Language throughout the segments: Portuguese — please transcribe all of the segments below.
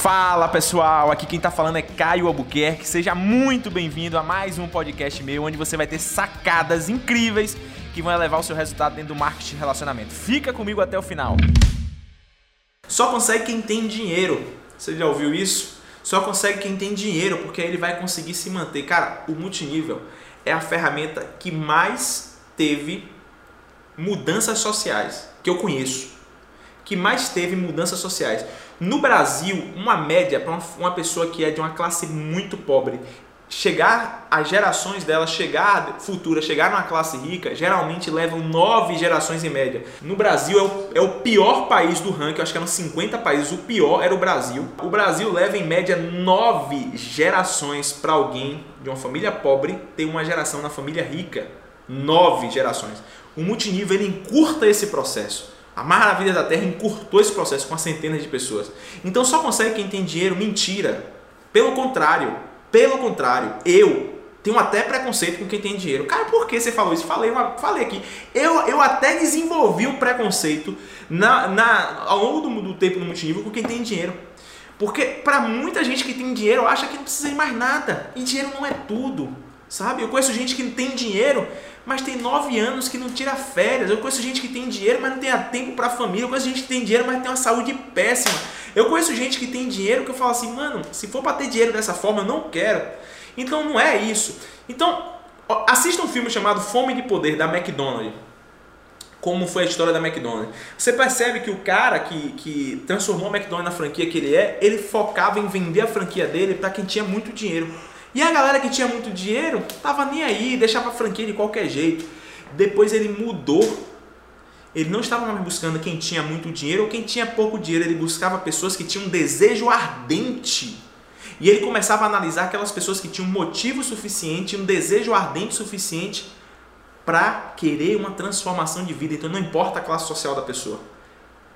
Fala pessoal, aqui quem tá falando é Caio Albuquerque. Seja muito bem-vindo a mais um podcast meu, onde você vai ter sacadas incríveis que vão elevar o seu resultado dentro do marketing de relacionamento. Fica comigo até o final. Só consegue quem tem dinheiro. Você já ouviu isso? Só consegue quem tem dinheiro, porque aí ele vai conseguir se manter. Cara, o multinível é a ferramenta que mais teve mudanças sociais que eu conheço. Que mais teve mudanças sociais. No Brasil, uma média para uma pessoa que é de uma classe muito pobre chegar as gerações dela chegar futura chegar numa classe rica geralmente levam nove gerações em média. No Brasil é o, é o pior país do ranking acho que eram 50 países o pior era o Brasil. O Brasil leva em média nove gerações para alguém de uma família pobre ter uma geração na família rica. Nove gerações. O multinível ele encurta esse processo a Maravilha da Terra encurtou esse processo com centenas de pessoas. Então só consegue quem tem dinheiro? Mentira. Pelo contrário, pelo contrário, eu tenho até preconceito com quem tem dinheiro. Cara, por que você falou isso? Falei, falei aqui. Eu, eu até desenvolvi um preconceito na, na, ao longo do, do tempo no multinível com quem tem dinheiro. Porque para muita gente que tem dinheiro acha que não precisa de mais nada. E dinheiro não é tudo. Sabe? Eu conheço gente que tem dinheiro, mas tem nove anos que não tira férias. Eu conheço gente que tem dinheiro, mas não tem tempo para a família. Eu conheço gente que tem dinheiro, mas tem uma saúde péssima. Eu conheço gente que tem dinheiro que eu falo assim, mano, se for para ter dinheiro dessa forma, eu não quero. Então não é isso. Então, assista um filme chamado Fome de Poder, da McDonald's. Como foi a história da McDonald's. Você percebe que o cara que, que transformou a McDonald's na franquia que ele é, ele focava em vender a franquia dele para quem tinha muito dinheiro. E a galera que tinha muito dinheiro tava nem aí, deixava a franquia de qualquer jeito. Depois ele mudou. Ele não estava mais buscando quem tinha muito dinheiro ou quem tinha pouco dinheiro, ele buscava pessoas que tinham um desejo ardente. E ele começava a analisar aquelas pessoas que tinham motivo suficiente, um desejo ardente suficiente para querer uma transformação de vida. Então não importa a classe social da pessoa,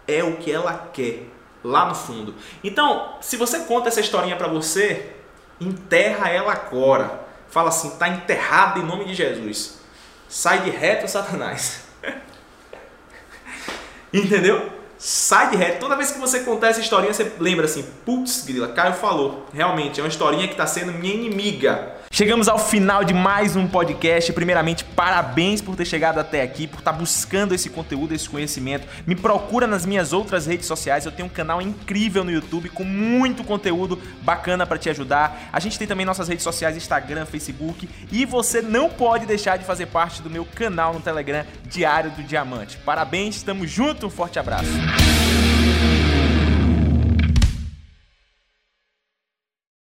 é o que ela quer lá no fundo. Então, se você conta essa historinha para você, enterra ela agora. Fala assim, está enterrado em nome de Jesus. Sai de reto, Satanás. Entendeu? Sai de reto. Toda vez que você contar essa historinha, você lembra assim, putz, grila, Caio falou. Realmente, é uma historinha que está sendo minha inimiga. Chegamos ao final de mais um podcast. Primeiramente, parabéns por ter chegado até aqui, por estar buscando esse conteúdo, esse conhecimento. Me procura nas minhas outras redes sociais. Eu tenho um canal incrível no YouTube com muito conteúdo bacana para te ajudar. A gente tem também nossas redes sociais, Instagram, Facebook, e você não pode deixar de fazer parte do meu canal no Telegram Diário do Diamante. Parabéns, estamos juntos, um forte abraço.